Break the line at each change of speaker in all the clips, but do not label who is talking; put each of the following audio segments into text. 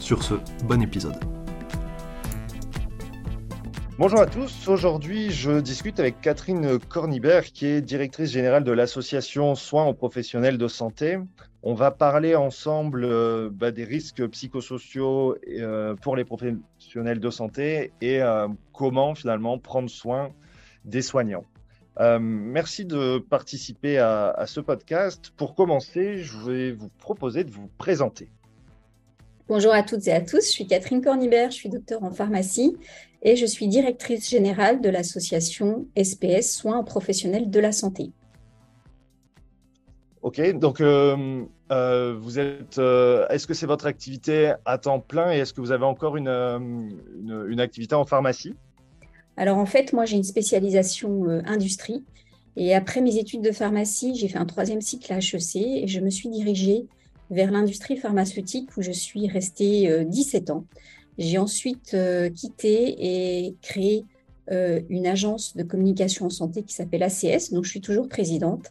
Sur ce, bon épisode.
Bonjour à tous, aujourd'hui je discute avec Catherine Cornibert qui est directrice générale de l'association Soins aux professionnels de santé. On va parler ensemble euh, bah, des risques psychosociaux euh, pour les professionnels de santé et euh, comment finalement prendre soin des soignants. Merci de participer à, ce podcast. Pour commencer, je vais vous proposer de vous présenter.
Bonjour à toutes et à tous, je suis Catherine Cornibert, je suis docteur en pharmacie et je suis directrice générale de l'association SPS Soins professionnels de la santé.
Ok, donc euh, euh, vous êtes. est-ce que c'est votre activité à temps plein et est-ce que vous avez encore une, une activité en pharmacie?
Alors en fait, moi j'ai une spécialisation euh, industrie et après mes études de pharmacie, j'ai fait un troisième cycle à HEC et je me suis dirigée vers l'industrie pharmaceutique où je suis restée 17 euh, ans. J'ai ensuite euh, quitté et créé une agence de communication en santé qui s'appelle ACS, donc je suis toujours présidente.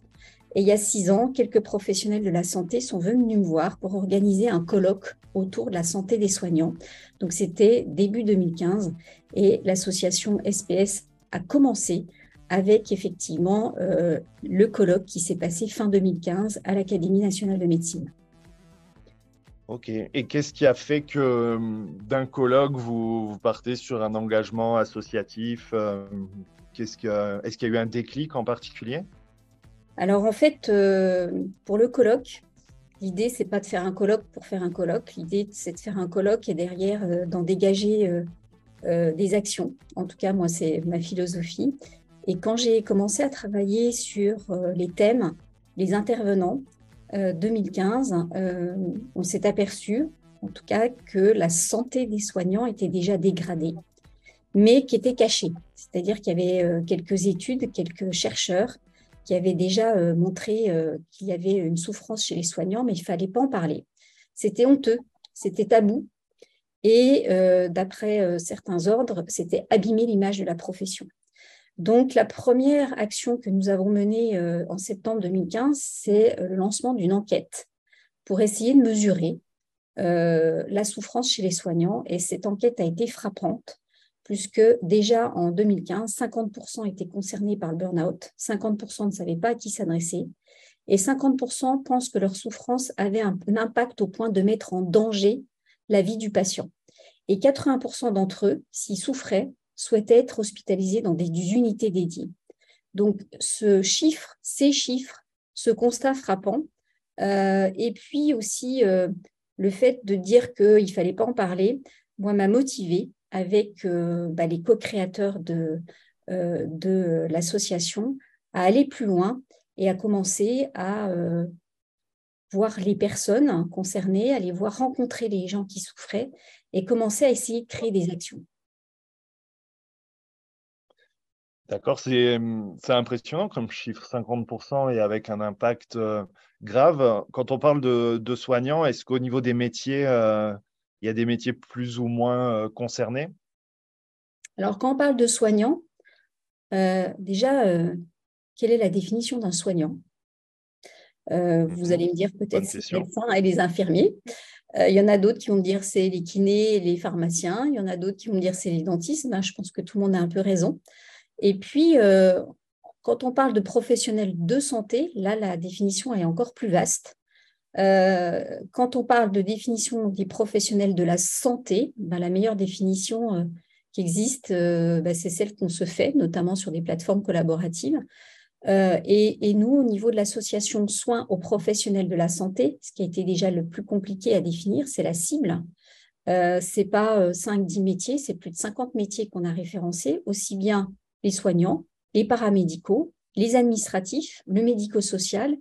Et il y a six ans, quelques professionnels de la santé sont venus me voir pour organiser un colloque autour de la santé des soignants. Donc c'était début 2015 et l'association SPS a commencé avec effectivement euh, le colloque qui s'est passé fin 2015 à l'Académie nationale de médecine.
Ok. Et qu'est-ce qui a fait que euh, d'un colloque, vous, partez sur un engagement associatif euh, Est-ce qu'il y a eu un déclic en particulier?
Alors en fait, euh, pour le colloque, l'idée c'est pas de faire un colloque pour faire un colloque. L'idée c'est de faire un colloque et derrière d'en dégager des actions. En tout cas, moi c'est ma philosophie. Et quand j'ai commencé à travailler sur les thèmes, les intervenants, 2015, on s'est aperçu, en tout cas, que la santé des soignants était déjà dégradée, mais qui était cachée. C'est-à-dire qu'il y avait quelques études, quelques chercheurs qui avait déjà euh, montré euh, qu'il y avait une souffrance chez les soignants, mais il ne fallait pas en parler. C'était honteux, c'était tabou. Et euh, d'après certains ordres, c'était abîmer l'image de la profession. Donc, la première action que nous avons menée en septembre 2015, c'est le lancement d'une enquête pour essayer de mesurer la souffrance chez les soignants. Et cette enquête a été frappante puisque déjà en 2015, 50% étaient concernés par le burn-out, 50% ne savaient pas à qui s'adresser, et 50% pensent que leur souffrance avait un, impact au point de mettre en danger la vie du patient. Et 80% d'entre eux, s'ils souffraient, souhaitaient être hospitalisés dans des, unités dédiées. Donc ce chiffre, ces chiffres, ce constat frappant, euh, et puis aussi euh, le fait de dire qu'il ne fallait pas en parler, moi, m'a motivé avec euh, bah, les co-créateurs de, de l'association à aller plus loin et à commencer à voir les personnes concernées, aller voir rencontrer les gens qui souffraient et commencer à essayer de créer des actions.
D'accord, c'est impressionnant comme chiffre, 50% et avec un impact grave. Quand on parle de, de soignants, est-ce qu'au niveau des métiers, il y a des métiers plus ou moins euh, concernés?
Alors, quand on parle de soignants, euh, déjà, euh, quelle est la définition d'un soignant? Vous mhm. allez me dire peut-être c'est les médecins et les infirmiers. Il y en a d'autres qui vont me dire c'est les kinés et les pharmaciens. Il y en a d'autres qui vont me dire c'est les dentistes. Ben, je pense que tout le monde a un peu raison. Et puis, quand on parle de professionnels de santé, là, la définition est encore plus vaste. Euh, quand on parle de définition des professionnels de la santé, ben, la meilleure définition euh, qui existe, euh, ben, c'est celle qu'on se fait, notamment sur des plateformes collaboratives. Et, et, nous, au niveau de l'association soins aux professionnels de la santé, ce qui a été déjà le plus compliqué à définir, c'est la cible. Euh, c'est pas 5-10 métiers, c'est plus de 50 métiers qu'on a référencés, aussi bien les soignants, les paramédicaux, les administratifs, le médico-social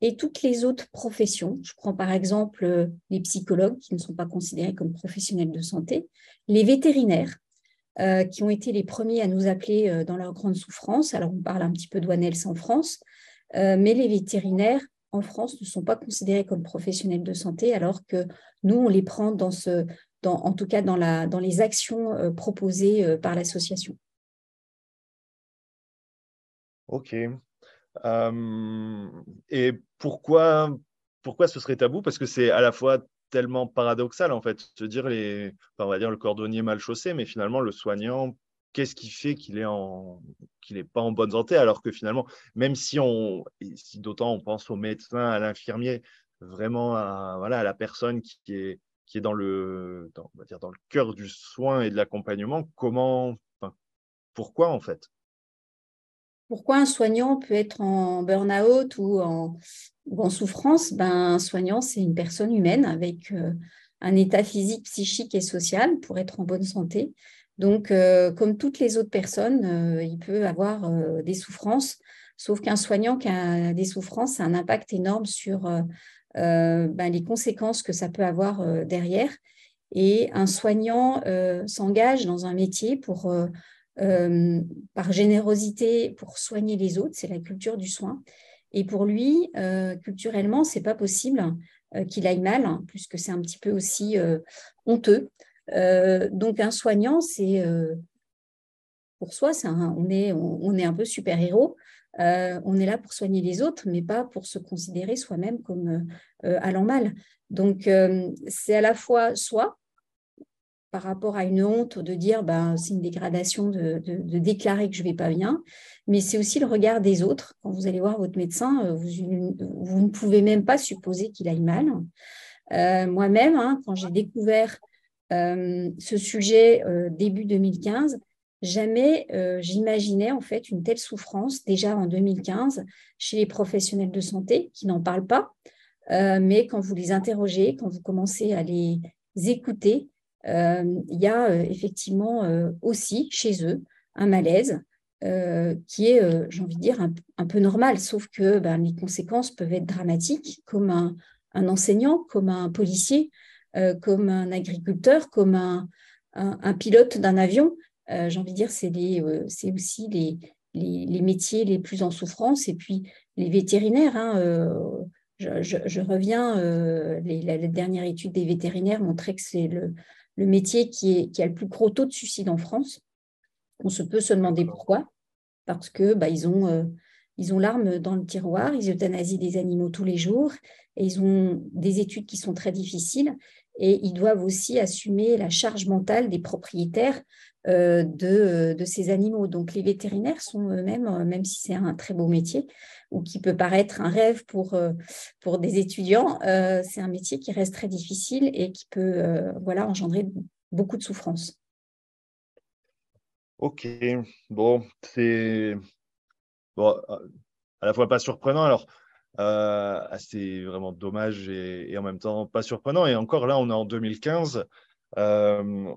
et toutes les autres professions. Je prends par exemple les psychologues qui ne sont pas considérés comme professionnels de santé, les vétérinaires qui ont été les premiers à nous appeler dans leur grande souffrance. Alors on parle un petit peu d'ONELS en France, mais les vétérinaires en France ne sont pas considérés comme professionnels de santé alors que nous, on les prend en tout cas dans, les actions euh, proposées euh, par l'association.
Ok. et pourquoi, pourquoi ce serait tabou? Parce que c'est à la fois tellement paradoxal, en fait, se dire les, on va dire le cordonnier mal chaussé, mais finalement le soignant, qu'est-ce qui fait qu'il est en qu'il n'est pas en bonne santé alors que finalement même si on si d'autant on pense au médecin à l'infirmier vraiment à voilà à la personne qui est qui est dans le, on va dire dans le cœur du soin et de l'accompagnement, comment, pourquoi en fait?
Pourquoi un soignant peut être en burn-out ou en, souffrance? Ben, Un soignant, c'est une personne humaine avec euh, un état physique, psychique et social pour être en bonne santé. Donc, euh, comme toutes les autres personnes, euh, il peut avoir des souffrances, sauf qu'un soignant qui a des souffrances a un impact énorme sur ben, les conséquences que ça peut avoir derrière. Et un soignant s'engage dans un métier pour, par générosité pour soigner les autres, c'est la culture du soin. Et pour lui, culturellement, c'est pas possible qu'il aille mal, hein, puisque c'est un petit peu aussi honteux. donc un soignant, c'est pour soi, on, est, on, est un peu super-héros. Euh, on est là pour soigner les autres, mais pas pour se considérer soi-même comme euh, euh, allant mal. Donc, c'est à la fois soi, par rapport à une honte de dire ben, c'est une dégradation de, déclarer que je ne vais pas bien, mais c'est aussi le regard des autres. Quand vous allez voir votre médecin, vous, ne pouvez même pas supposer qu'il aille mal. Moi-même, hein, quand j'ai découvert ce sujet début 2015, Jamais euh, j'imaginais en fait une telle souffrance déjà en 2015 chez les professionnels de santé qui n'en parlent pas, euh, mais quand vous les interrogez, quand vous commencez à les écouter, euh, il y a effectivement aussi chez eux un malaise qui est, j'ai envie de dire, un, peu normal, sauf que ben, les conséquences peuvent être dramatiques, comme un, enseignant, comme un policier, comme un agriculteur, comme un pilote d'un avion. Euh, j'ai envie de dire, c'est euh, aussi les, métiers les plus en souffrance. Et puis, les vétérinaires, hein, euh, je, reviens, la, dernière étude des vétérinaires montrait que c'est le, le, métier qui, est, qui a le plus gros taux de suicide en France. On se peut se demander pourquoi. Parce que bah, ils ont, ils ont l'arme dans le tiroir, ils euthanasient des animaux tous les jours, et ils ont des études qui sont très difficiles, et ils doivent aussi assumer la charge mentale des propriétaires euh, de, de, ces animaux. Donc les vétérinaires sont eux-mêmes, euh, même si c'est un très beau métier, ou qui peut paraître un rêve pour, euh, pour des étudiants, c'est un métier qui reste très difficile et qui peut voilà, engendrer beaucoup de souffrance.
Ok, bon, c'est bon, à la fois pas surprenant. Alors, c'est vraiment dommage et, en même temps pas surprenant. Et encore là, on est en 2015.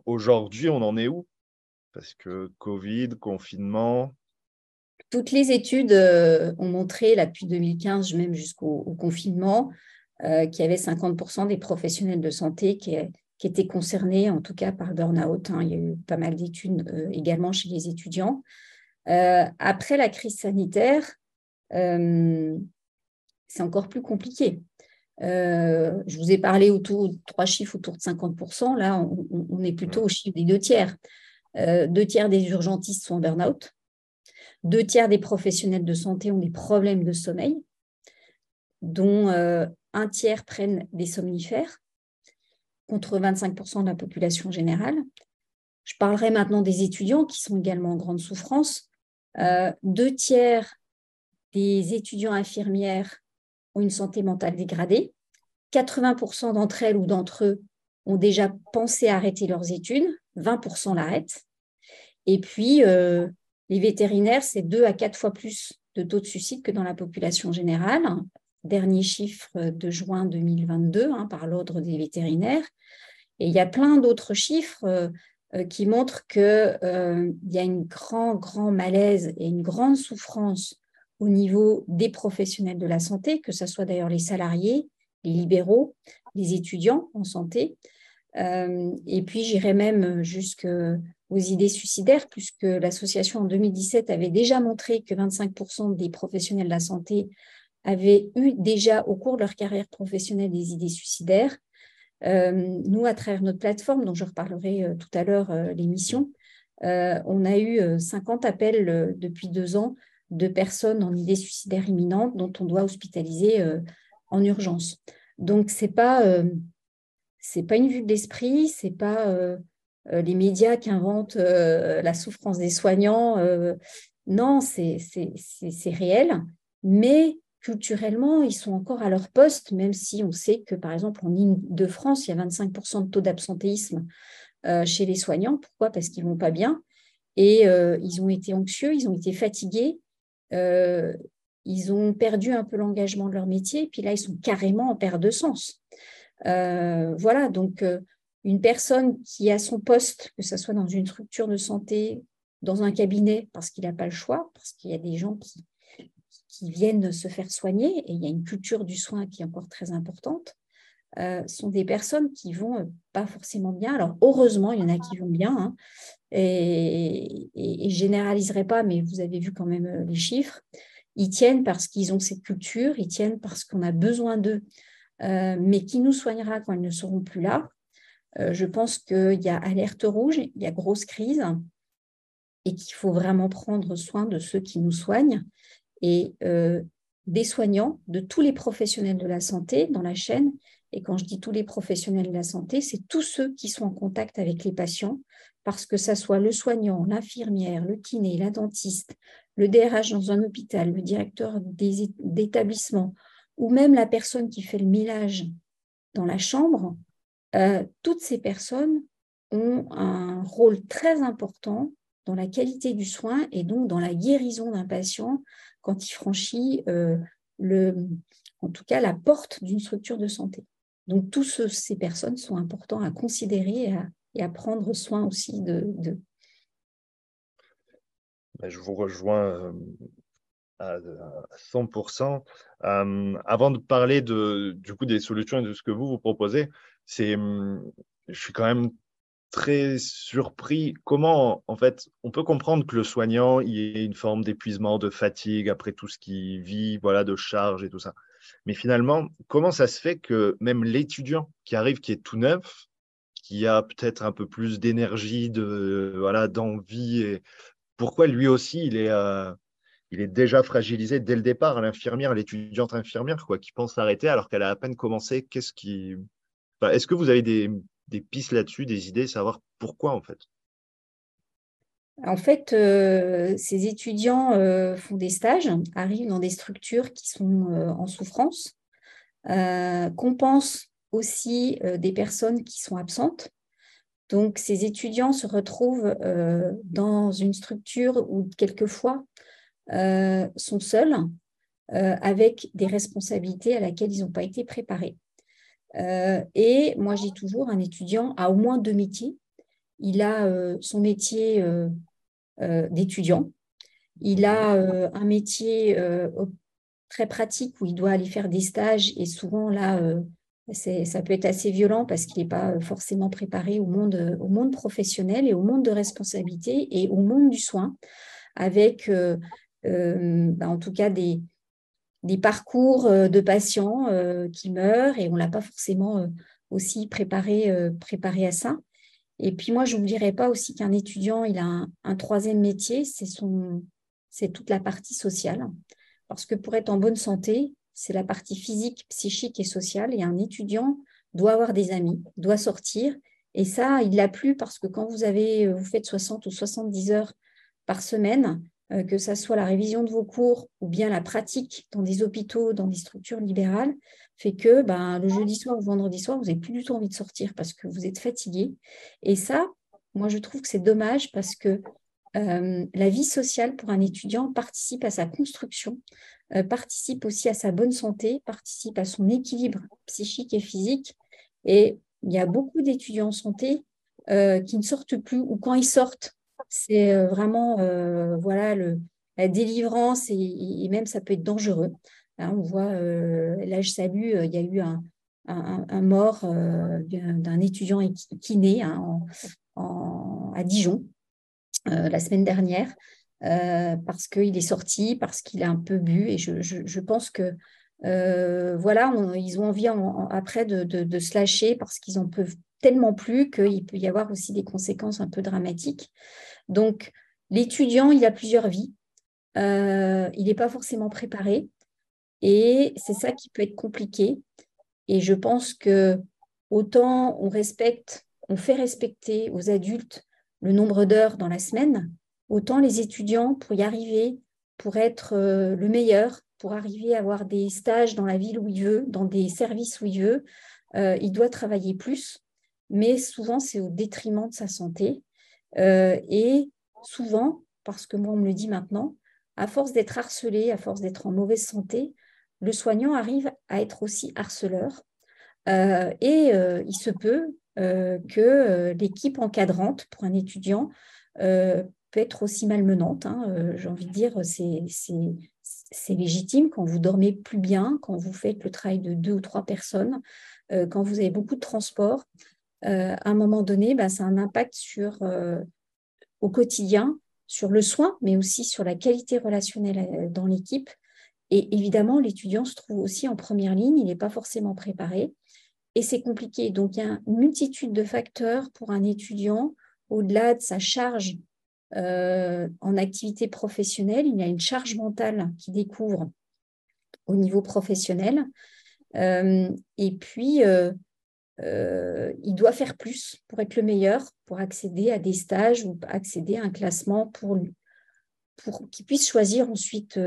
Aujourd'hui, on en est où? Parce que Covid, confinement.
Toutes les études euh, ont montré, là, depuis 2015, même jusqu'au confinement, euh, qu'il y avait 50% des professionnels de santé qui, étaient concernés, en tout cas par le burn-out. Hein. Il y a eu pas mal d'études euh, également chez les étudiants. après la crise sanitaire, c'est encore plus compliqué. je vous ai parlé autour de trois chiffres autour de 50%. Là, on, on est plutôt au chiffre des deux tiers. Euh, deux tiers des urgentistes sont en burn-out. Deux tiers des professionnels de santé ont des problèmes de sommeil, dont euh, un tiers prennent des somnifères, contre 25% de la population générale. Je parlerai maintenant des étudiants qui sont également en grande souffrance. Euh, deux tiers des étudiants infirmières ont une santé mentale dégradée. 80% d'entre elles ou d'entre eux ont déjà pensé arrêter leurs études, 20% l'arrêtent. Et puis, euh, les vétérinaires, c'est deux à quatre fois plus de taux de suicide que dans la population générale. Dernier chiffre de juin 2022 hein, par l'Ordre des vétérinaires. Et il y a plein d'autres chiffres euh, euh, qui montrent qu'il y a une grand, grand malaise et une grande souffrance au niveau des professionnels de la santé, que ce soit d'ailleurs les salariés, les libéraux, les étudiants en santé. Euh, et puis j'irai même jusqu'aux idées suicidaires, puisque l'association en 2017 avait déjà montré que 25% des professionnels de la santé avaient eu déjà au cours de leur carrière professionnelle des idées suicidaires. Euh, nous, à travers notre plateforme, dont je reparlerai euh, tout à l'heure l'émission, on a eu 50 appels depuis deux ans de personnes en idées suicidaires imminentes dont on doit hospitaliser en urgence. Donc, ce n'est pas, euh, pas une vue de l'esprit, ce n'est pas euh, euh, les médias qui inventent la souffrance des soignants. non, c'est réel, mais culturellement, ils sont encore à leur poste, même si on sait que, par exemple, en Ile-de-France, il y a 25% de taux d'absentéisme chez les soignants. Pourquoi? Parce qu'ils ne vont pas bien et ils ont été anxieux, ils ont été fatigués ils ont perdu un peu l'engagement de leur métier, puis là, ils sont carrément en perte de sens. Euh, voilà, donc euh, une personne qui a son poste, que ce soit dans une structure de santé, dans un cabinet, parce qu'il n'a pas le choix, parce qu'il y a des gens qui, viennent se faire soigner, et il y a une culture du soin qui est encore très importante, euh, sont des personnes qui vont pas forcément bien. Alors, heureusement, il y en a qui vont bien, hein, et, et, et, je généraliserai pas, mais vous avez vu quand même les chiffres. Ils tiennent parce qu'ils ont cette culture, ils tiennent parce qu'on a besoin d'eux, euh, mais qui nous soignera quand ils ne seront plus là? Euh, Je pense qu'il y a alerte rouge, il y a grosse crise et qu'il faut vraiment prendre soin de ceux qui nous soignent et euh, des soignants, de tous les professionnels de la santé dans la chaîne. Et quand je dis tous les professionnels de la santé, c'est tous ceux qui sont en contact avec les patients, parce que ça soit le soignant, l'infirmière, le kiné, la dentiste, le DRH dans un hôpital, le directeur d'établissement, ou même la personne qui fait le millage dans la chambre, euh, toutes ces personnes ont un rôle très important dans la qualité du soin et donc dans la guérison d'un patient quand il franchit euh, le, en tout cas la porte d'une structure de santé. Donc, toutes ces personnes sont importantes à considérer et à, prendre soin aussi de,
Je vous rejoins euh, à 100%. Euh, avant de parler de, du coup des solutions et de ce que vous vous proposez, c'est, hum, je suis quand même très surpris comment, en fait, on peut comprendre que le soignant y ait une forme d'épuisement, de fatigue après tout ce qu'il vit, voilà, de charge et tout ça. Mais finalement, comment ça se fait que même l'étudiant qui arrive, qui est tout neuf, qui a peut-être un peu plus d'énergie, de voilà, d'envie, et pourquoi lui aussi il est, euh, il est déjà fragilisé dès le départ, l'infirmière, l'étudiante infirmière, quoi, qui pense s'arrêter alors qu'elle a à peine commencé. Qu'est-ce qui, est-ce que vous avez des, pistes là-dessus, des idées, savoir pourquoi en fait?
En fait, euh, ces étudiants euh, font des stages, arrivent dans des structures qui sont en souffrance, compensent aussi des personnes qui sont absentes. Donc, ces étudiants se retrouvent dans une structure où quelquefois sont seuls, avec des responsabilités à laquelle ils n'ont pas été préparés. et moi, dis toujours, un étudiant a au moins deux métiers. Il a son métier euh, d'étudiants. Il a euh, un métier euh, très pratique où il doit aller faire des stages et souvent là, ça peut être assez violent parce qu'il n'est pas forcément préparé au monde, au monde professionnel et au monde de responsabilité et au monde du soin, avec bah, en tout cas des, parcours de patients qui meurent et on ne l'a pas forcément aussi préparé, à ça. Et puis moi, je n'oublierai pas aussi qu'un étudiant, il a un, troisième métier, c'est toute la partie sociale. Parce que pour être en bonne santé, c'est la partie physique, psychique et sociale. Et un étudiant doit avoir des amis, doit sortir. Et ça, il l'a plus parce que quand vous avez, vous faites 60 ou 70 heures par semaine, euh, que ce soit la révision de vos cours ou bien la pratique dans des hôpitaux, dans des structures libérales, fait que ben, le jeudi soir ou vendredi soir, vous n'avez plus du tout envie de sortir parce que vous êtes fatigué. Et ça, moi, je trouve que c'est dommage parce que euh, la vie sociale pour un étudiant participe à sa construction, euh, participe aussi à sa bonne santé, participe à son équilibre psychique et physique. Et il y a beaucoup d'étudiants en santé qui ne sortent plus ou quand ils sortent, c'est vraiment voilà le, la délivrance et, même ça peut être dangereux. Hein, on voit, là je salue, il y a eu un, un, mort d'un étudiant kiné hein, à Dijon la semaine dernière. Parce qu'il est sorti, parce qu'il a un peu bu. Et je, pense que euh, voilà, ils ont envie après de, se lâcher parce qu'ils en peuvent tellement plus qu'il peut y avoir aussi des conséquences un peu dramatiques. Donc, l'étudiant, il a plusieurs vies. Euh, il n'est pas forcément préparé. Et c'est ça qui peut être compliqué. Et je pense que autant on fait respecter aux adultes le nombre d'heures dans la semaine, autant les étudiants, pour y arriver, pour être euh, le meilleur, pour arriver à avoir des stages dans la ville où il veut, dans des services où il veut, euh, il doit travailler plus, mais souvent c'est au détriment de sa santé. Euh, et souvent, parce que moi on me le dit maintenant, à force d'être harcelé, à force d'être en mauvaise santé, le soignant arrive à être aussi harceleur. Euh, et il se peut que l'équipe encadrante pour un étudiant peut être aussi malmenante. Hein. J'ai envie de dire, c'est légitime quand vous dormez plus bien, quand vous faites le travail de deux ou trois personnes, euh, quand vous avez beaucoup de transport. Euh, à un moment donné, bah, ça a un impact sur, euh, au quotidien, sur le soin, mais aussi sur la qualité relationnelle dans l'équipe. Et évidemment, l'étudiant se trouve aussi en première ligne, il n'est pas forcément préparé. Et c'est compliqué. Donc, il y a une multitude de facteurs pour un étudiant, au-delà de sa charge euh, en activité professionnelle, il y a une charge mentale qui découvre au niveau professionnel. Euh, et puis, euh, il doit faire plus pour être le meilleur, pour accéder à des stages ou accéder à un classement pour, pour qu'il puisse choisir ensuite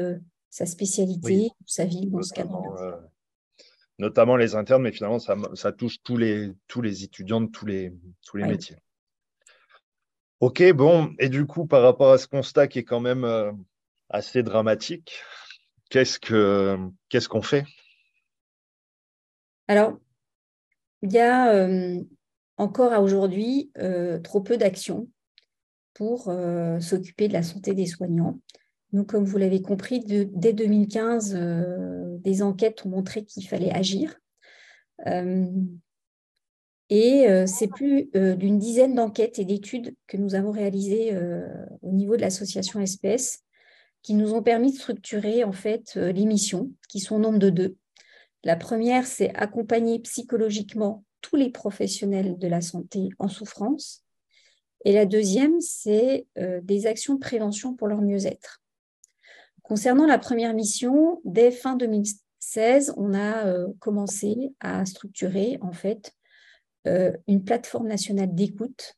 sa spécialité, sa vie dans ce cadre
notamment les internes, mais finalement, ça, touche tous les, tous les étudiants de tous les, tous les métiers. Ok, bon, et du coup, par rapport à ce constat qui est quand même euh, assez dramatique, qu'est-ce que qu'est-ce qu'on fait?
Alors, il y a euh, encore à aujourd'hui euh, trop peu d'actions pour s'occuper de la santé des soignants. Nous, comme vous l'avez compris, dès 2015, des enquêtes ont montré qu'il fallait agir. Et euh, c'est plus euh, d'une dizaine d'enquêtes et d'études que nous avons réalisées euh, au niveau de l'association SPS qui nous ont permis de structurer en fait les missions, qui sont au nombre de deux. La première, c'est accompagner psychologiquement tous les professionnels de la santé en souffrance. Et la deuxième, c'est des actions de prévention pour leur mieux-être. Concernant la première mission, dès fin 2016, on a commencé à structurer en fait une plateforme nationale d'écoute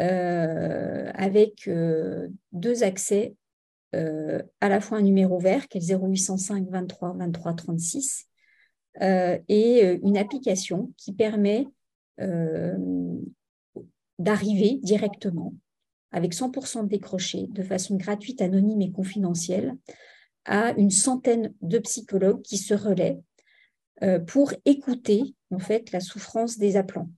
euh, avec euh, deux accès, à la fois un numéro vert qui est 0805 23 23 36 et une application qui permet d'arriver directement avec 100% de décroché, de façon gratuite, anonyme et confidentielle, à une centaine de psychologues qui se relaient pour écouter en fait la souffrance des appelants.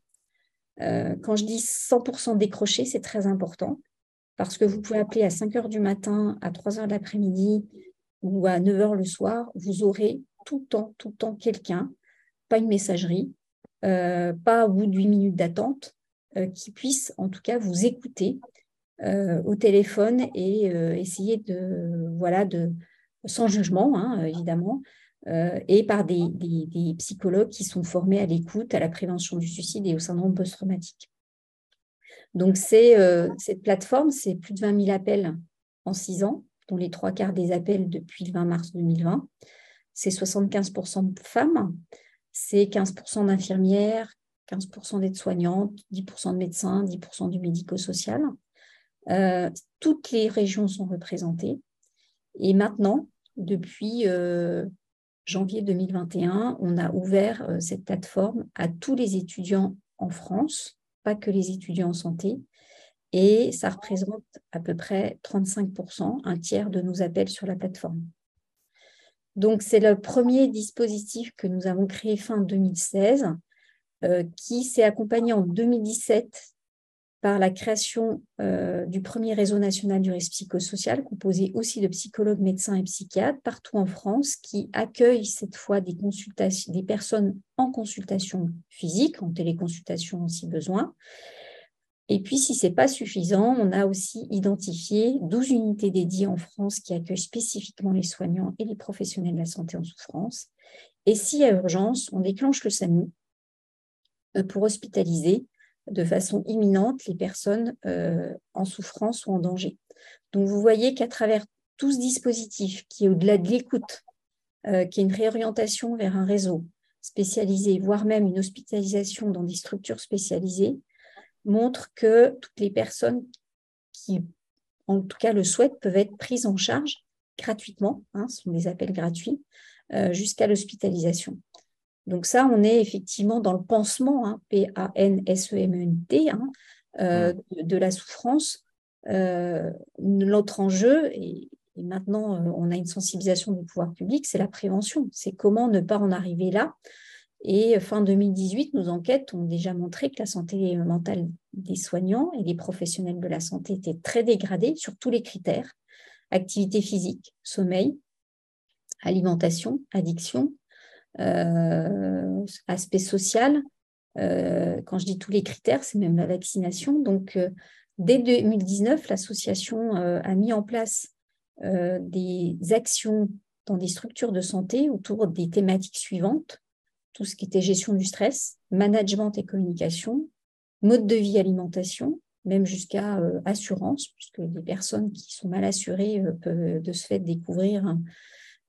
Euh, quand je dis 100% décroché, c'est très important parce que vous pouvez appeler à 5 heures du matin, à 3 heures de l'après-midi ou à 9 heures le soir, vous aurez tout le temps, tout le temps quelqu'un, pas une messagerie, euh, pas au bout de 8 minutes d'attente, euh, qui puisse en tout cas vous écouter au téléphone et essayer de, voilà, de, sans jugement, hein, évidemment, euh, et par des, psychologues qui sont formés à l'écoute, à la prévention du suicide et au syndrome post-traumatique. Donc, euh, cette plateforme, c'est plus de 20 000 appels en six ans, dont les trois quarts des appels depuis le 20 mars 2020. C'est 75% de femmes, c'est 15% d'infirmières, 15% d'aides-soignantes, 10% de médecins, 10% du médico-social. Euh, toutes les régions sont représentées. Et maintenant, depuis janvier 2021, on a ouvert euh, cette plateforme à tous les étudiants en France, pas que les étudiants en santé, et ça représente à peu près 35%, un tiers de nos appels sur la plateforme. Donc, c'est le premier dispositif que nous avons créé fin 2016, euh, qui s'est accompagné en 2017 par la création euh, du premier réseau national du risque psychosocial, composé aussi de psychologues, médecins et psychiatres partout en France, qui accueille cette fois des, personnes en consultation physique, en téléconsultation si besoin. Et puis, si ce n'est pas suffisant, on a aussi identifié 12 unités dédiées en France qui accueillent spécifiquement les soignants et les professionnels de la santé en souffrance. Et y a urgence, on déclenche le SAMU euh, pour hospitaliser de façon imminente les personnes euh, en souffrance ou en danger. Donc, vous voyez qu'à travers tout ce dispositif qui est au-delà de l'écoute, euh, qui est une réorientation vers un réseau spécialisé, voire même une hospitalisation dans des structures spécialisées, montre que toutes les personnes qui, en tout cas, le souhaitent peuvent être prises en charge gratuitement, hein, ce sont des appels gratuits, euh, jusqu'à l'hospitalisation. Donc ça, on est effectivement dans le pansement, hein, P-A-N-S-E-M-E-N-T, hein, euh, mmh. de, la souffrance. Euh, l'autre enjeu, et, maintenant on a une sensibilisation du pouvoir public, c'est la prévention. C'est comment ne pas en arriver là. Et fin 2018, nos enquêtes ont déjà montré que la santé mentale des soignants et des professionnels de la santé était très dégradée sur tous les critères activité physique, sommeil, alimentation, addiction, euh, aspect social. Euh, quand je dis tous les critères, c'est même la vaccination. Donc, euh, dès 2019, l'association a mis en place des actions dans des structures de santé autour des thématiques suivantes tout ce qui était gestion du stress, management et communication, mode de vie, alimentation, même jusqu'à assurance, puisque les personnes qui sont mal assurées peuvent de ce fait découvrir hein,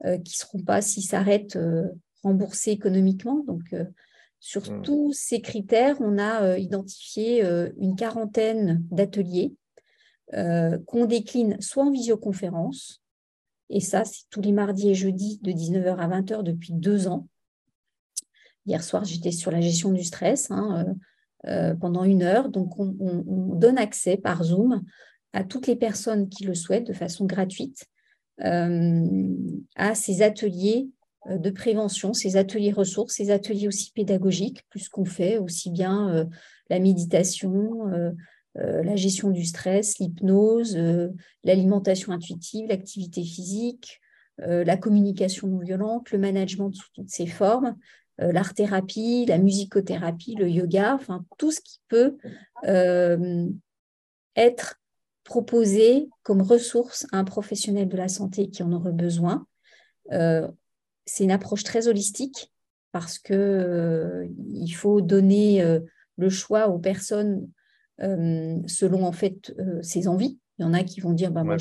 qui ne seront pas, s'ils s'arrêtent, remboursés économiquement. Donc, euh, sur mmh. tous ces critères, on a euh, identifié euh, une quarantaine d'ateliers qu'on décline soit en visioconférence, et ça, c'est tous les mardis et jeudis de 19h à 20h depuis deux ans. Hier soir, j'étais sur la gestion du stress hein, pendant une heure. Donc, on, donne accès par Zoom à toutes les personnes qui le souhaitent de façon gratuite à ces ateliers de prévention, ces ateliers ressources, ces ateliers aussi pédagogiques, plus qu'on fait aussi bien euh, la méditation, euh, la gestion du stress, l'hypnose, l'alimentation intuitive, l'activité physique, la communication non violente, le management sous toutes ses formes, l'art-thérapie, la musicothérapie, le yoga, enfin tout ce qui peut être proposé comme ressource à un professionnel de la santé qui en aurait besoin c'est une approche très holistique parce que euh, il faut donner euh, le choix aux personnes euh, selon en fait ses envies. Il y en a qui vont dire bah, moi,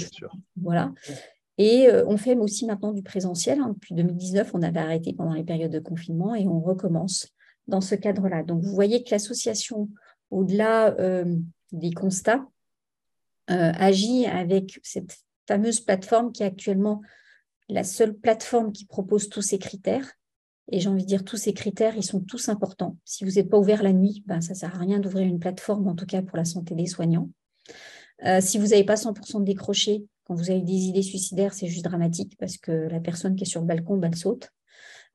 voilà. Et on fait aussi maintenant du présentiel. Hein. Depuis 2019, on avait arrêté pendant les périodes de confinement et on recommence dans ce cadre-là. Donc, vous voyez que l'association, au-delà des constats, agit avec cette fameuse plateforme qui est actuellement la seule plateforme qui propose tous ces critères. Et j'ai envie de dire, tous ces critères, ils sont tous importants. Si vous n'êtes pas ouvert la nuit, ben, ça ne sert à rien d'ouvrir une plateforme, en tout cas pour la santé des soignants. Euh, si vous n'avez pas 100% de décroché, quand vous avez des idées suicidaires, c'est juste dramatique parce que la personne qui est sur le balcon, ben, elle saute.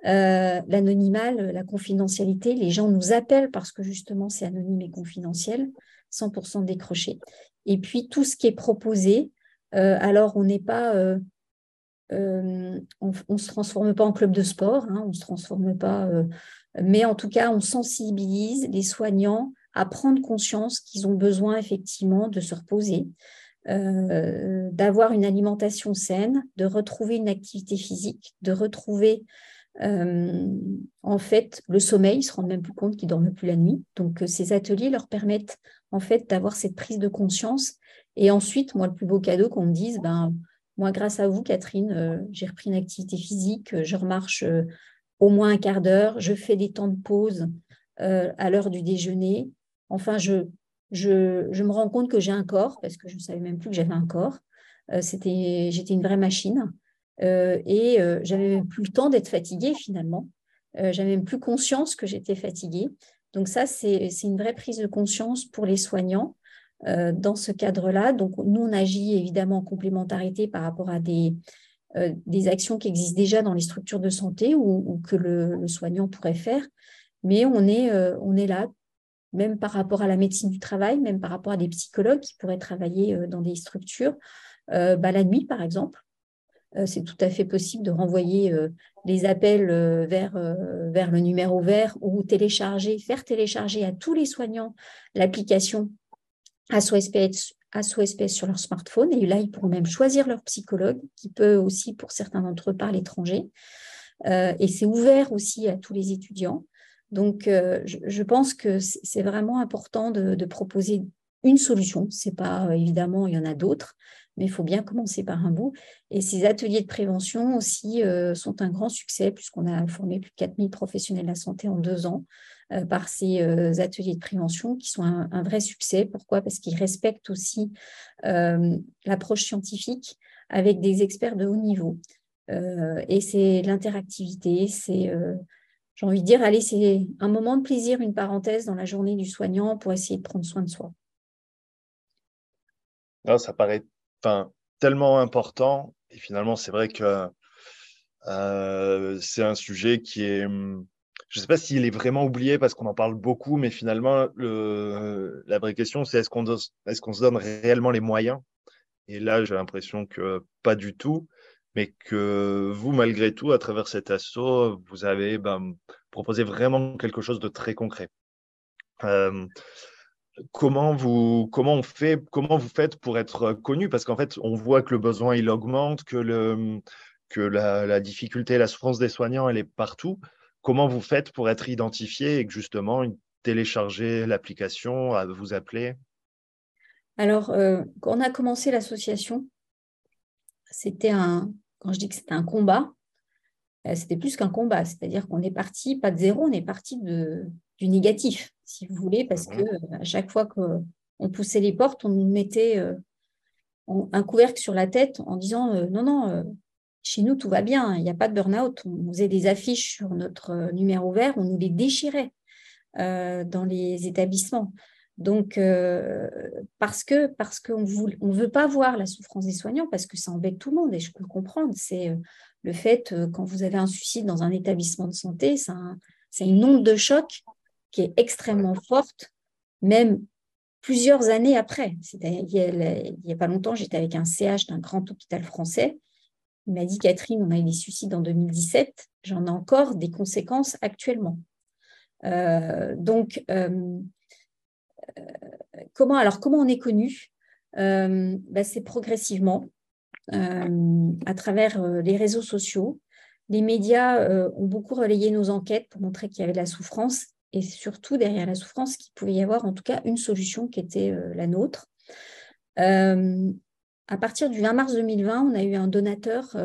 Euh, l'anonymat, la confidentialité, les gens nous appellent parce que justement c'est anonyme et confidentiel, 100% décroché. Et puis tout ce qui est proposé, euh, alors on n'est pas euh, on ne se transforme pas en club de sport, hein, on se transforme pas, euh, mais en tout cas, on sensibilise les soignants à prendre conscience qu'ils ont besoin effectivement de se reposer, euh, d'avoir une alimentation saine, de retrouver une activité physique, de retrouver en fait le sommeil, ils se rendent même plus compte qu'ils dorment plus la nuit. Donc ces ateliers leur permettent en fait d'avoir cette prise de conscience. Et ensuite, moi, le plus beau cadeau qu'on me dise, ben, moi, grâce à vous, Catherine, euh, j'ai repris une activité physique, je remarche euh, au moins un quart d'heure, je fais des temps de pause euh, à l'heure du déjeuner. Enfin, je, je, me rends compte que j'ai un corps, parce que je ne savais même plus que j'avais un corps. C'était, j'étais une vraie machine. et j'avais même plus le temps d'être fatiguée finalement. j'avais même plus conscience que j'étais fatiguée. Donc ça, c'est une vraie prise de conscience pour les soignants euh, dans ce cadre-là. Donc, nous, on agit évidemment en complémentarité par rapport à des, euh, actions qui existent déjà dans les structures de santé ou, que le, soignant pourrait faire. Mais on est, euh, on est là même par rapport à la médecine du travail, même par rapport à des psychologues qui pourraient travailler dans des structures, bah, la nuit, par exemple. c'est tout à fait possible de renvoyer les appels vers, vers le numéro vert ou télécharger, faire télécharger à tous les soignants l'application SOSPS, SOSPS sur leur smartphone. Et là, ils pourront même choisir leur psychologue, qui peut aussi, pour certains d'entre eux, parler étranger. et c'est ouvert aussi à tous les étudiants. Donc, je, pense que c'est vraiment important de, proposer une solution. C'est pas évidemment, il y en a d'autres, mais il faut bien commencer par un bout. Et ces ateliers de prévention aussi euh, sont un grand succès, puisqu'on a formé plus de 4000 professionnels de la santé en deux ans euh, par ces euh, ateliers de prévention qui sont un, vrai succès. Pourquoi? Parce qu'ils respectent aussi l'approche scientifique avec des experts de haut niveau. et c'est l'interactivité, c'est j'ai envie de dire, allez, c'est un moment de plaisir, une parenthèse dans la journée du soignant pour essayer de prendre soin de soi.
Non, ça paraît tellement important. Et finalement, c'est vrai que euh, c'est un sujet qui est. Je ne sais pas s'il est vraiment oublié parce qu'on en parle beaucoup, mais finalement, le, la vraie question, c'est est-ce qu'on se donne réellement les moyens? Et là, j'ai l'impression que pas du tout, mais que vous, malgré tout, à travers cet assaut, vous avez ben, proposé vraiment quelque chose de très concret. Euh, comment vous comment on fait comment vous faites pour être connu? Parce qu'en fait on voit que le besoin il augmente que que la, difficulté la souffrance des soignants elle est partout comment vous faites pour être identifié et que justement télécharger l'application vous appeler?
Alors euh, quand on a commencé l'association c'était un quand je dis que c'était un combat euh, c'était plus qu'un combat c'est-à-dire qu'on est parti pas de zéro on est parti de du négatif, si vous voulez, parce mhm. que à chaque fois qu'on poussait les portes, on nous mettait euh, un couvercle sur la tête en disant euh, non, non, euh, chez nous tout va bien, il n'y a pas de burn-out. On faisait des affiches sur notre numéro vert, on nous les déchirait dans les établissements. Donc, parce que parce qu'on ne veut pas voir la souffrance des soignants, parce que ça embête tout le monde, et je peux comprendre. C'est le fait, quand vous avez un suicide dans un établissement de santé, c'est une onde de choc qui est extrêmement forte, même plusieurs années après. Il n'y a, pas longtemps, j'étais avec un CH d'un grand hôpital français. Il m'a dit, Catherine, on a eu des suicides en 2017, j'en ai encore des conséquences actuellement. Euh, donc, euh, euh, comment, alors, comment on est connu? Bah, C'est progressivement, à travers les réseaux sociaux. Les médias ont beaucoup relayé nos enquêtes pour montrer qu'il y avait de la souffrance et surtout derrière la souffrance qu'il pouvait y avoir en tout cas une solution qui était la nôtre. À partir du 20 mars 2020, on a eu un donateur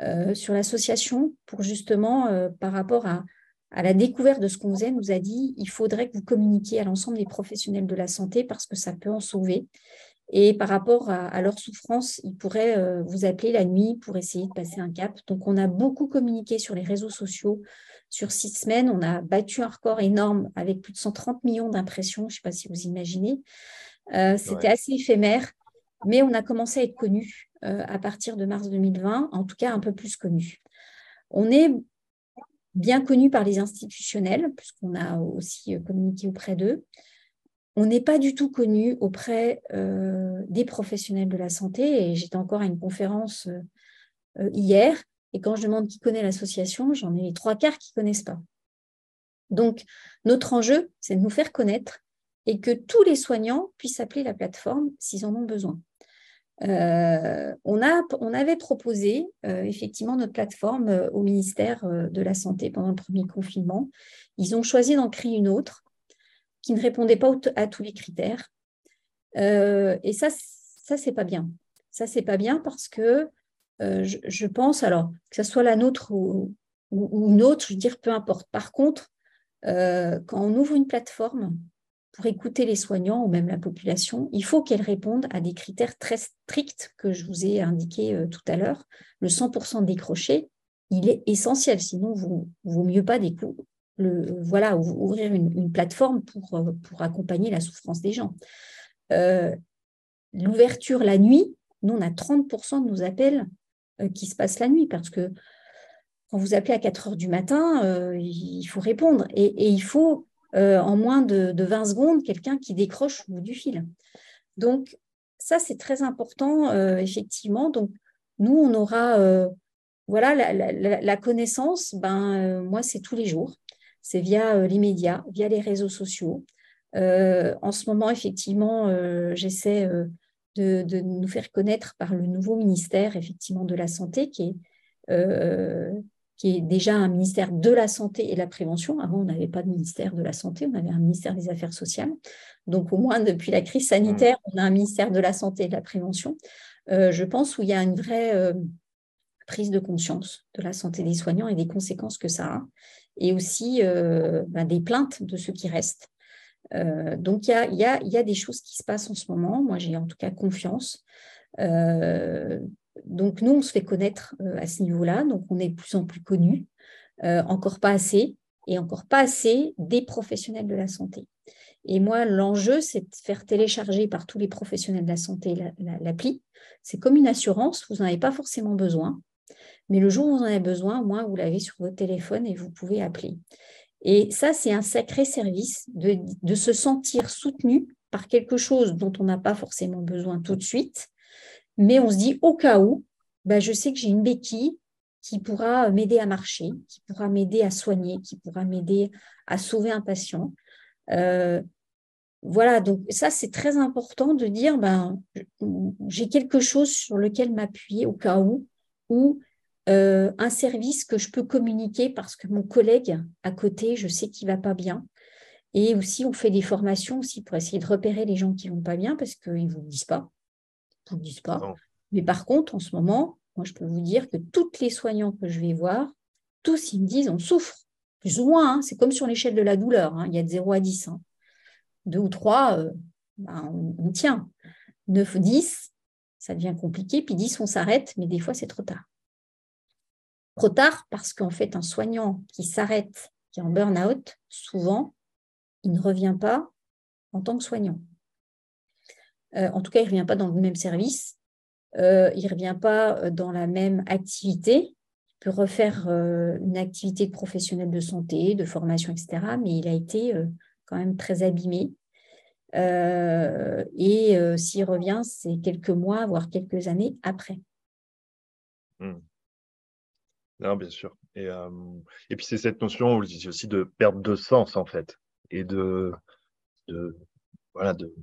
euh, sur l'association pour justement, par rapport à, la découverte de ce qu'on faisait, nous a dit il faudrait que vous communiquiez à l'ensemble des professionnels de la santé parce que ça peut en sauver. Et par rapport à, à leur souffrance, ils pourraient vous appeler la nuit pour essayer de passer un cap. Donc, on a beaucoup communiqué sur les réseaux sociaux, sur six semaines, on a battu un record énorme avec plus de 130 millions d'impressions. Je ne sais pas si vous imaginez. Euh, c'était assez éphémère, mais on a commencé à être connu euh, à partir de mars 2020, en tout cas un peu plus connu. On est bien connu par les institutionnels, puisqu'on a aussi communiqué auprès d'eux. On n'est pas du tout connu auprès euh, des professionnels de la santé. J'étais encore à une conférence hier et quand je demande qui connaît l'association, j'en ai les trois quarts qui ne connaissent pas. Donc, notre enjeu, c'est de nous faire connaître et que tous les soignants puissent appeler la plateforme s'ils en ont besoin. Euh, on, a, on, avait proposé euh, effectivement notre plateforme euh, au ministère de la Santé pendant le premier confinement. Ils ont choisi d'en créer une autre qui ne répondait pas à tous les critères. et ça, ça c'est pas bien. Ça, c'est pas bien parce que je, pense, alors, que ce soit la nôtre ou, une autre, je veux dire, peu importe. Par contre, quand on ouvre une plateforme pour écouter les soignants ou même la population, il faut qu'elle réponde à des critères très stricts que je vous ai indiqués euh, tout à l'heure. Le 100% décroché, il est essentiel, sinon, vous vaut mieux pas le, voilà, ouvrir une, plateforme pour, pour accompagner la souffrance des gens. L'ouverture la nuit, nous, on a 30% de nos appels euh, qui se passe la nuit, parce que quand vous appelez à 4 heures du matin, euh, il faut répondre. Et, il faut en moins de, de 20 secondes quelqu'un qui décroche au bout du fil. Donc, ça, c'est très important, effectivement. Donc, nous, on aura voilà, la, connaissance, ben, moi, c'est tous les jours. C'est via les médias, via les réseaux sociaux. en ce moment, effectivement, j'essaie de, nous faire connaître par le nouveau ministère, effectivement, de la Santé, qui est, qui est déjà un ministère de la Santé et de la Prévention. Avant, on n'avait pas de ministère de la Santé, on avait un ministère des Affaires sociales. Donc, au moins, depuis la crise sanitaire, on a un ministère de la Santé et de la Prévention. je pense où il y a une vraie prise de conscience de la santé des soignants et des conséquences que ça a, et aussi euh, ben, des plaintes de ceux qui restent. Euh, donc, il y a, des choses qui se passent en ce moment. Moi, j'ai en tout cas confiance. Euh, donc, nous, on se fait connaître à ce niveau-là. Donc, on est de plus en plus connus. encore pas assez, et encore pas assez des professionnels de la santé. Et moi, l'enjeu, c'est de faire télécharger par tous les professionnels de la santé l'appli. C'est comme une assurance, vous n'en avez pas forcément besoin. Mais le jour où vous en avez besoin, au vous l'avez sur votre téléphone et vous pouvez appeler. Et ça, c'est un sacré service de, se sentir soutenu par quelque chose dont on n'a pas forcément besoin tout de suite. Mais on se dit, au cas où, bah, je sais que j'ai une béquille qui pourra m'aider à marcher, qui pourra m'aider à soigner, qui pourra m'aider à sauver un patient. Euh, voilà, donc ça, c'est très important de dire, ben, j'ai quelque chose sur lequel m'appuyer au cas où, ou euh, un service que je peux communiquer parce que mon collègue à côté, je sais qu'il va pas bien. Et aussi, on fait des formations aussi pour essayer de repérer les gens qui vont pas bien parce qu'ils ne vous le disent pas. Ils vous le pas. Mais par contre, en ce moment, moi, je peux vous dire que toutes les soignants que je vais voir, tous, ils me disent on souffre. Plus ou moins, hein. c'est comme sur l'échelle de la douleur. Hein. il y a de 0 à 10. Hein. 2 ou 3, euh, ben, on, on, tient. 9 ou 10, ça devient compliqué. Puis 10, on s'arrête, mais des fois, c'est trop tard. Trop tard parce qu'en fait, un soignant qui s'arrête, qui est en burn-out, souvent, il ne revient pas en tant que soignant. Euh, en tout cas, il ne revient pas dans le même service, euh, il ne revient pas euh, dans la même activité. Il peut refaire une activité de professionnel de santé, de formation, etc. Mais il a été quand même très abîmé. et s'il revient, c'est quelques mois, voire quelques années après.
Hmm. Non, bien sûr. Et, puis c'est cette notion aussi de perte de sens en fait, et de, de voilà de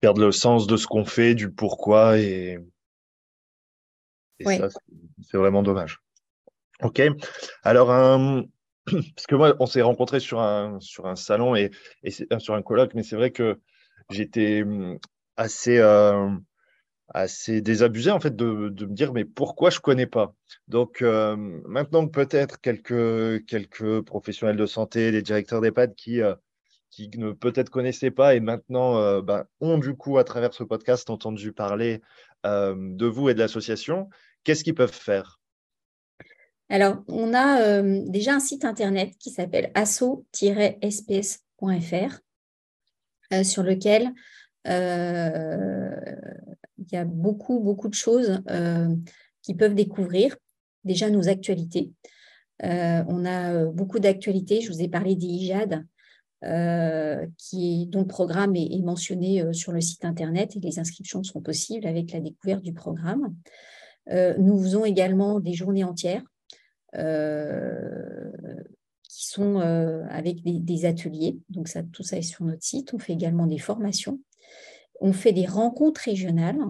perdre le sens de ce qu'on fait, du pourquoi, et, ça c'est vraiment dommage. Ok. Alors parce que moi on s'est rencontrés sur un sur un salon et, et sur un colloque, mais c'est vrai que j'étais assez assez désabusé en fait de, de, me dire mais pourquoi je connais pas? Donc euh, maintenant peut-être quelques quelques professionnels de santé des directeurs d'EHPAD qui euh, qui ne peut-être connaissaient pas et maintenant euh, ben, ont du coup à travers ce podcast entendu parler de vous et de l'association qu'est-ce qu'ils peuvent faire?
Alors on a déjà un site internet qui s'appelle asso-sps.fr sur lequel il y a beaucoup, beaucoup de choses euh, qui peuvent découvrir. Déjà nos actualités. Euh, on a euh, beaucoup d'actualités. Je vous ai parlé des IJAD, qui dont le programme est, mentionné sur le site internet et les inscriptions sont possibles avec la découverte du programme. nous faisons également des journées entières qui sont avec des, ateliers. Donc ça, tout ça est sur notre site. On fait également des formations on fait des rencontres régionales.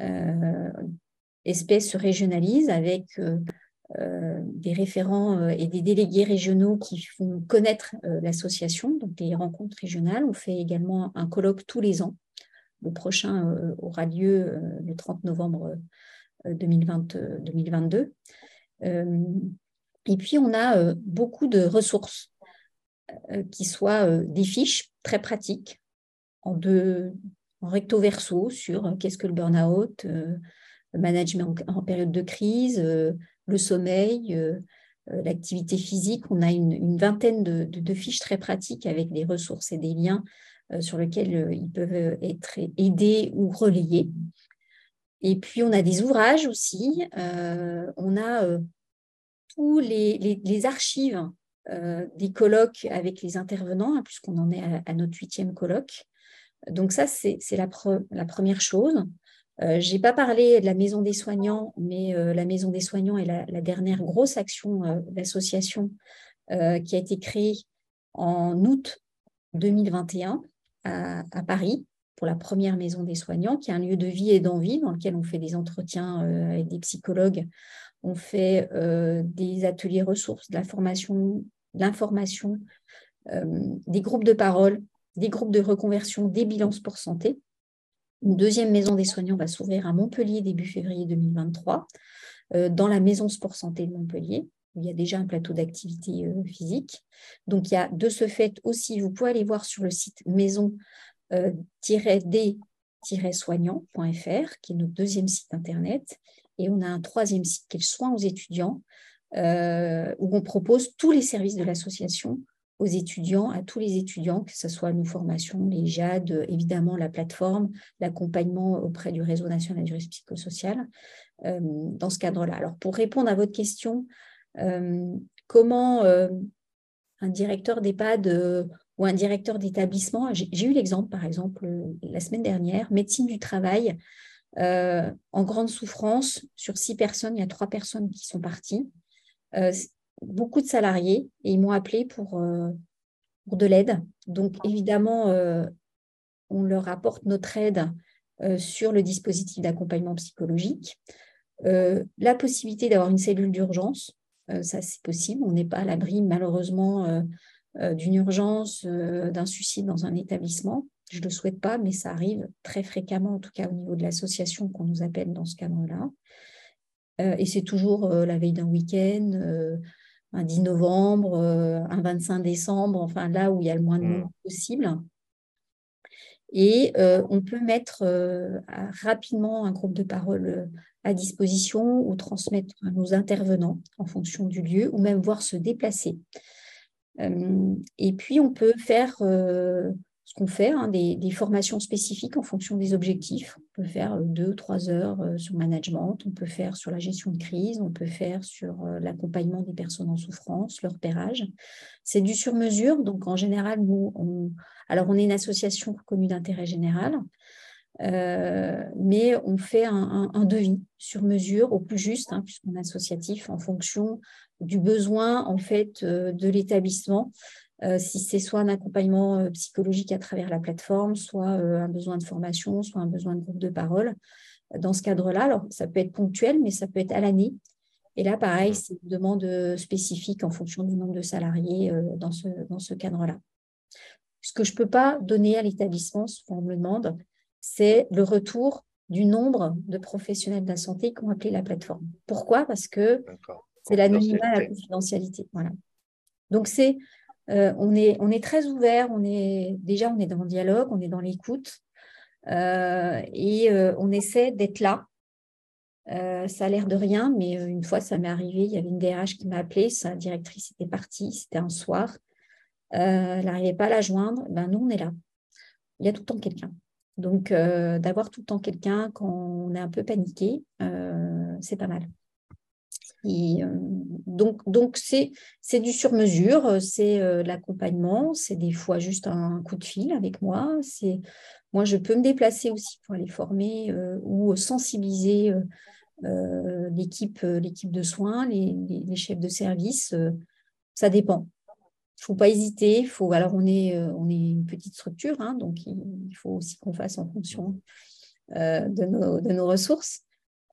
Euh, Espèce se régionalise avec euh, euh, des référents euh, et des délégués régionaux qui font connaître l'association, donc des rencontres régionales. On fait également un colloque tous les ans. Le prochain aura lieu le 30 novembre 2022. et puis, on a beaucoup de ressources qui soient des fiches très pratiques en recto verso sur euh, qu'est-ce que le burn-out, euh, le management en, période de crise, euh, le sommeil, l'activité physique. On a une, vingtaine de, fiches très pratiques avec des ressources et des liens sur lesquels ils peuvent être aidés ou relayés. Et puis, on a des ouvrages aussi. on a tous les, archives des colloques avec les intervenants, hein, puisqu'on en est à, notre huitième colloque. Donc ça, c'est la, première chose. Je n'ai pas parlé de la maison des soignants, mais la maison des soignants est la, dernière grosse action d'association qui a été créée en août 2021 à, à, Paris pour la première maison des soignants, qui est un lieu de vie et d'envie dans lequel on fait des entretiens avec des psychologues on fait euh, des ateliers ressources, de la formation, de l'information, euh, des groupes de parole, des groupes de reconversion, des bilans sport santé. Une deuxième maison des soignants va s'ouvrir à Montpellier début février 2023, euh, dans la maison sport santé de Montpellier, où il y a déjà un plateau d'activité physique. Donc, il y a de ce fait aussi, vous pouvez aller voir sur le site maison-d-soignant.fr, qui est notre deuxième site internet. Et on a un troisième site qui est le soin aux étudiants, euh, où on propose tous les services de l'association aux étudiants, à tous les étudiants, que ce soit nos formations, les JAD, évidemment la plateforme, l'accompagnement auprès du réseau national du risque psychosocial, euh, dans ce cadre-là. Alors, pour répondre à votre question, euh, comment un directeur d'EHPAD ou un directeur d'établissement, j'ai eu l'exemple, par exemple, la semaine dernière, médecine du travail, euh, en grande souffrance. Sur six personnes, il y a trois personnes qui sont parties. Euh, beaucoup de salariés et ils m'ont appelé pour, euh, pour de l'aide. Donc, évidemment, on leur apporte notre aide sur le dispositif d'accompagnement psychologique. la possibilité d'avoir une cellule d'urgence, ça c'est possible. On n'est pas à l'abri malheureusement d'une urgence, d'un suicide dans un établissement. Je ne le souhaite pas, mais ça arrive très fréquemment, en tout cas au niveau de l'association qu'on nous appelle dans ce cadre-là. Euh, et c'est toujours euh, la veille d'un week-end, euh, un 10 novembre, un 25 décembre, enfin là où il y a le moins de monde mmh. possible. Et on peut mettre rapidement un groupe de parole à disposition ou transmettre à nos intervenants en fonction du lieu ou même voir se déplacer. et puis, on peut faire qu'on fait, hein, des, formations spécifiques en fonction des objectifs. On peut faire euh, deux, trois heures euh, sur management, on peut faire sur la gestion de crise, on peut faire sur euh, l'accompagnement des personnes en souffrance, leur repérage. C'est du sur-mesure, donc en général, nous, on, alors on est une association reconnue d'intérêt général, mais on fait un, devis sur mesure au plus juste, hein, puisqu'on est associatif en fonction du besoin en fait de l'établissement euh, si c'est soit un accompagnement euh, psychologique à travers la plateforme, soit euh, un besoin de formation, soit un besoin de groupe de parole. Dans ce cadre-là, alors ça peut être ponctuel, mais ça peut être à l'année. Et là, pareil, c'est une demande spécifique en fonction du nombre de salariés dans ce, dans ce cadre-là. Ce que je ne peux pas donner à l'établissement, souvent on me demande, c'est le retour du nombre de professionnels de la santé qui ont appelé la plateforme. Pourquoi? Parce que c'est l'anonymat, la confidentialité. Voilà. Donc, c'est euh, on, est, très ouvert, on est, déjà on est dans le dialogue, on est dans l'écoute euh, et euh, on essaie d'être là. ça a l'air de rien, mais une fois ça m'est arrivé, il y avait une DRH qui m'a appelé, sa directrice était partie, c'était un soir, elle n'arrivait pas à la joindre, ben nous on est là. Il y a tout le temps quelqu'un. Donc d'avoir tout le temps quelqu'un quand on est un peu paniqué, c'est pas mal. Euh, donc, donc c'est, c'est du sur-mesure, c'est euh, l'accompagnement, c'est des fois juste un coup de fil avec moi. Moi, je peux me déplacer aussi pour aller former euh, ou sensibiliser l'équipe, l'équipe de soins, les, chefs de service. ça dépend. Il ne faut pas hésiter. Faut, alors, on est, on est une petite structure, hein, donc il, faut aussi qu'on fasse en fonction de, nos, de nos ressources.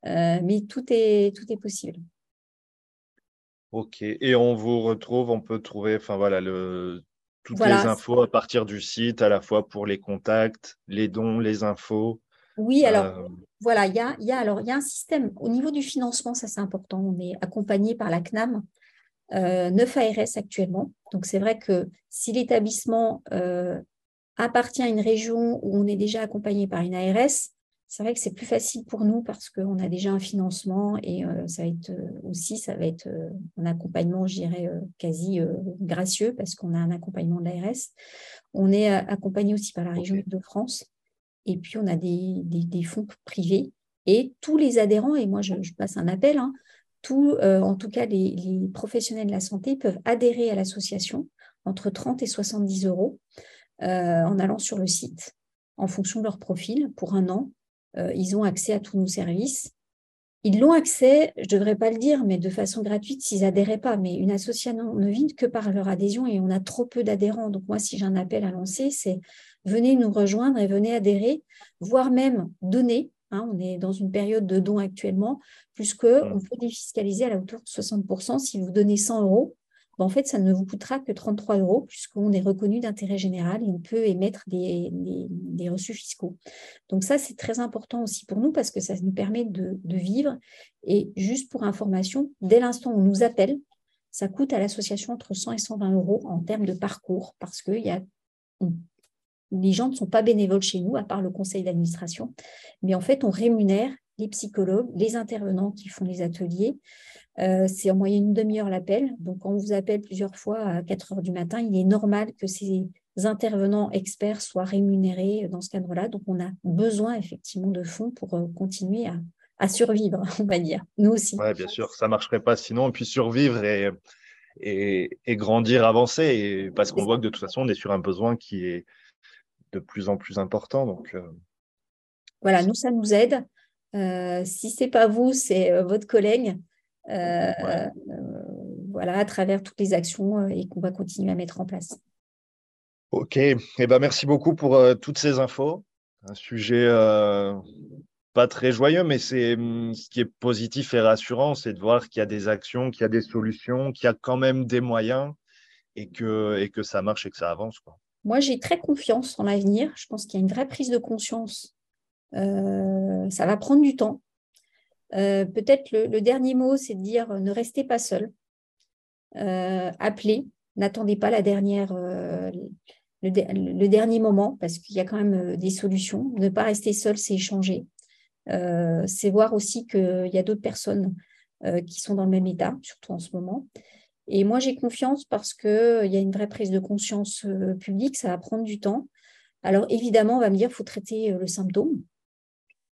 mais tout est, tout est possible.
Ok, et on vous retrouve, on peut trouver, enfin voilà, le, toutes les infos à partir du site, à la fois pour les contacts, les dons, les infos.
Oui, alors euh, voilà, il y a, y, a, alors, y a un système au niveau du financement, ça c'est important. On est accompagné par la CNAM, euh, 9 ARS actuellement. Donc c'est vrai que si l'établissement euh, appartient à une région où on est déjà accompagné par une ARS, c'est vrai que c'est plus facile pour nous parce qu'on a déjà un financement et euh, ça va être euh, aussi, ça va être euh, un accompagnement, je dirais, quasi gracieux parce qu'on a un accompagnement de l'ARS. On est accompagné aussi par la région de France et puis on a des, fonds privés et tous les adhérents, et moi je, passe un appel, hein, Tous, en tout cas, les, professionnels de la santé peuvent adhérer à l'association entre 30 et 70 euros en allant sur le site en fonction de leur profil pour un an. Ils ont accès à tous nos services ils l'ont accès, je ne devrais pas le dire, mais de façon gratuite s'ils adhéraient pas. Mais une association ne vit que par leur adhésion et on a trop peu d'adhérents. Donc moi, si j'ai un appel à lancer, c'est venez nous rejoindre et venez adhérer, voire même donner. Hein. on est dans une période de dons actuellement, puisque on peut défiscaliser à la hauteur de 60% si vous donnez 100 euros en fait, ça ne vous coûtera que 33 euros puisqu'on est reconnu d'intérêt général et on peut émettre des, reçus fiscaux. Donc ça, c'est très important aussi pour nous parce que ça nous permet de, vivre. Et juste pour information, dès l'instant où on nous appelle, ça coûte à l'association entre 100 et 120 euros en termes de parcours parce que y a, les gens ne sont pas bénévoles chez nous, à part le conseil d'administration. Mais en fait, on rémunère les psychologues, les intervenants qui font les ateliers, euh, c'est en moyenne une demi-heure l'appel. Donc, quand on vous appelle plusieurs fois à 4 heures du matin, il est normal que ces intervenants experts soient rémunérés dans ce cadre-là. Donc, on a besoin effectivement de fonds pour euh, continuer à, survivre, on va dire. Nous aussi.
Oui, bien sûr, ça ne marcherait pas sinon. Et puis survivre et, et, grandir, avancer. Et, parce qu'on voit que de toute façon, on est sur un besoin qui est de plus en plus important. Donc, euh,
Voilà, nous, ça nous aide. si ce n'est pas vous, c'est votre collègue. Euh, euh, voilà, à travers toutes les actions euh, et qu'on va continuer à mettre en place.
Ok, et eh ben, merci beaucoup pour toutes ces infos. Un sujet pas très joyeux, mais c'est hum, ce qui est positif et rassurant, c'est de voir qu'il y a des actions, qu'il y a des solutions, qu'il y a quand même des moyens et que, et que ça marche et que ça avance. Quoi.
Moi, j'ai très confiance en l'avenir. Je pense qu'il y a une vraie prise de conscience. ça va prendre du temps. Euh, peut-être le, dernier mot, c'est de dire euh, ne restez pas seul. Euh, appelez, n'attendez pas la dernière, le, dernier moment, parce qu'il y a quand même des solutions. Ne pas rester seul, c'est échanger. c'est voir aussi qu'il y a d'autres personnes qui sont dans le même état, surtout en ce moment. Et moi, j'ai confiance parce qu'il y a une vraie prise de conscience publique, ça va prendre du temps. Alors, évidemment, on va me dire qu'il faut traiter le symptôme.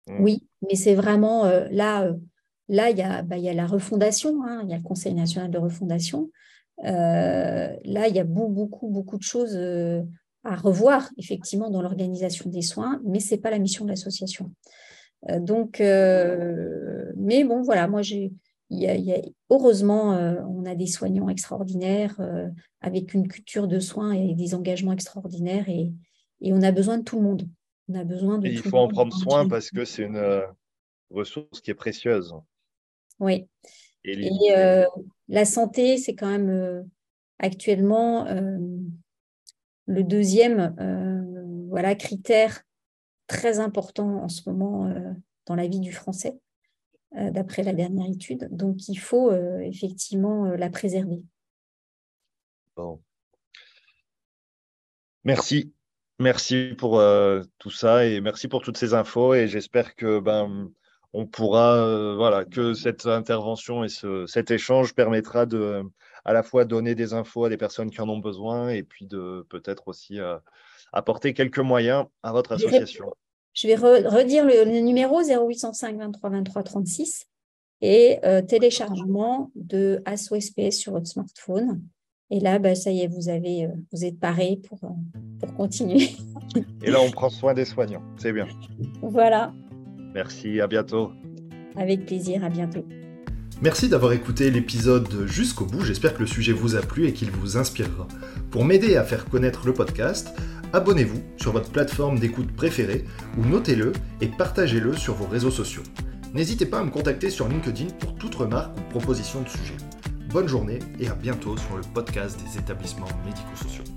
Mm. Oui, mais c'est vraiment euh, là, euh, là il y, a, bah, y a la refondation, hein, il y a le Conseil national de refondation. Euh, là, il y a beaucoup, beaucoup, beaucoup de choses à revoir, effectivement, dans l'organisation des soins, mais ce n'est pas la mission de l'association. donc, mais bon, voilà, moi, j'ai. heureusement, on a des soignants extraordinaires avec une culture de soins et des engagements extraordinaires et on a besoin de tout le monde. On a besoin de.
il faut en prendre soin parce que c'est une euh, ressource qui est précieuse.
Oui. Et, euh, la santé, c'est quand même euh, actuellement le deuxième voilà, critère très important en ce moment dans la vie du français, d'après la dernière étude. Donc, il faut effectivement la préserver.
Bon. Merci. Merci pour euh, tout ça et merci pour toutes ces infos et j'espère que ben on pourra euh, voilà que cette intervention et ce, cet échange permettra de à la fois donner des infos à des personnes qui en ont besoin et puis de peut-être aussi euh, apporter quelques moyens à votre association.
Je vais redire le, numéro 0805 23 23 36 et téléchargement de ASOSPS sur votre smartphone et là, bah, ça y est, vous, avez, euh, vous êtes paré pour, euh, pour continuer.
Et là, on prend soin des soignants. C'est bien.
Voilà.
Merci, à bientôt.
Avec plaisir, à bientôt.
Merci d'avoir écouté l'épisode jusqu'au bout, j'espère que le sujet vous a plu et qu'il vous inspirera. Pour m'aider à faire connaître le podcast, abonnez-vous sur votre plateforme d'écoute préférée ou notez-le et partagez-le sur vos réseaux sociaux. N'hésitez pas à me contacter sur LinkedIn pour toute remarque ou proposition de sujet. Bonne journée et à bientôt sur le podcast des établissements médico-sociaux.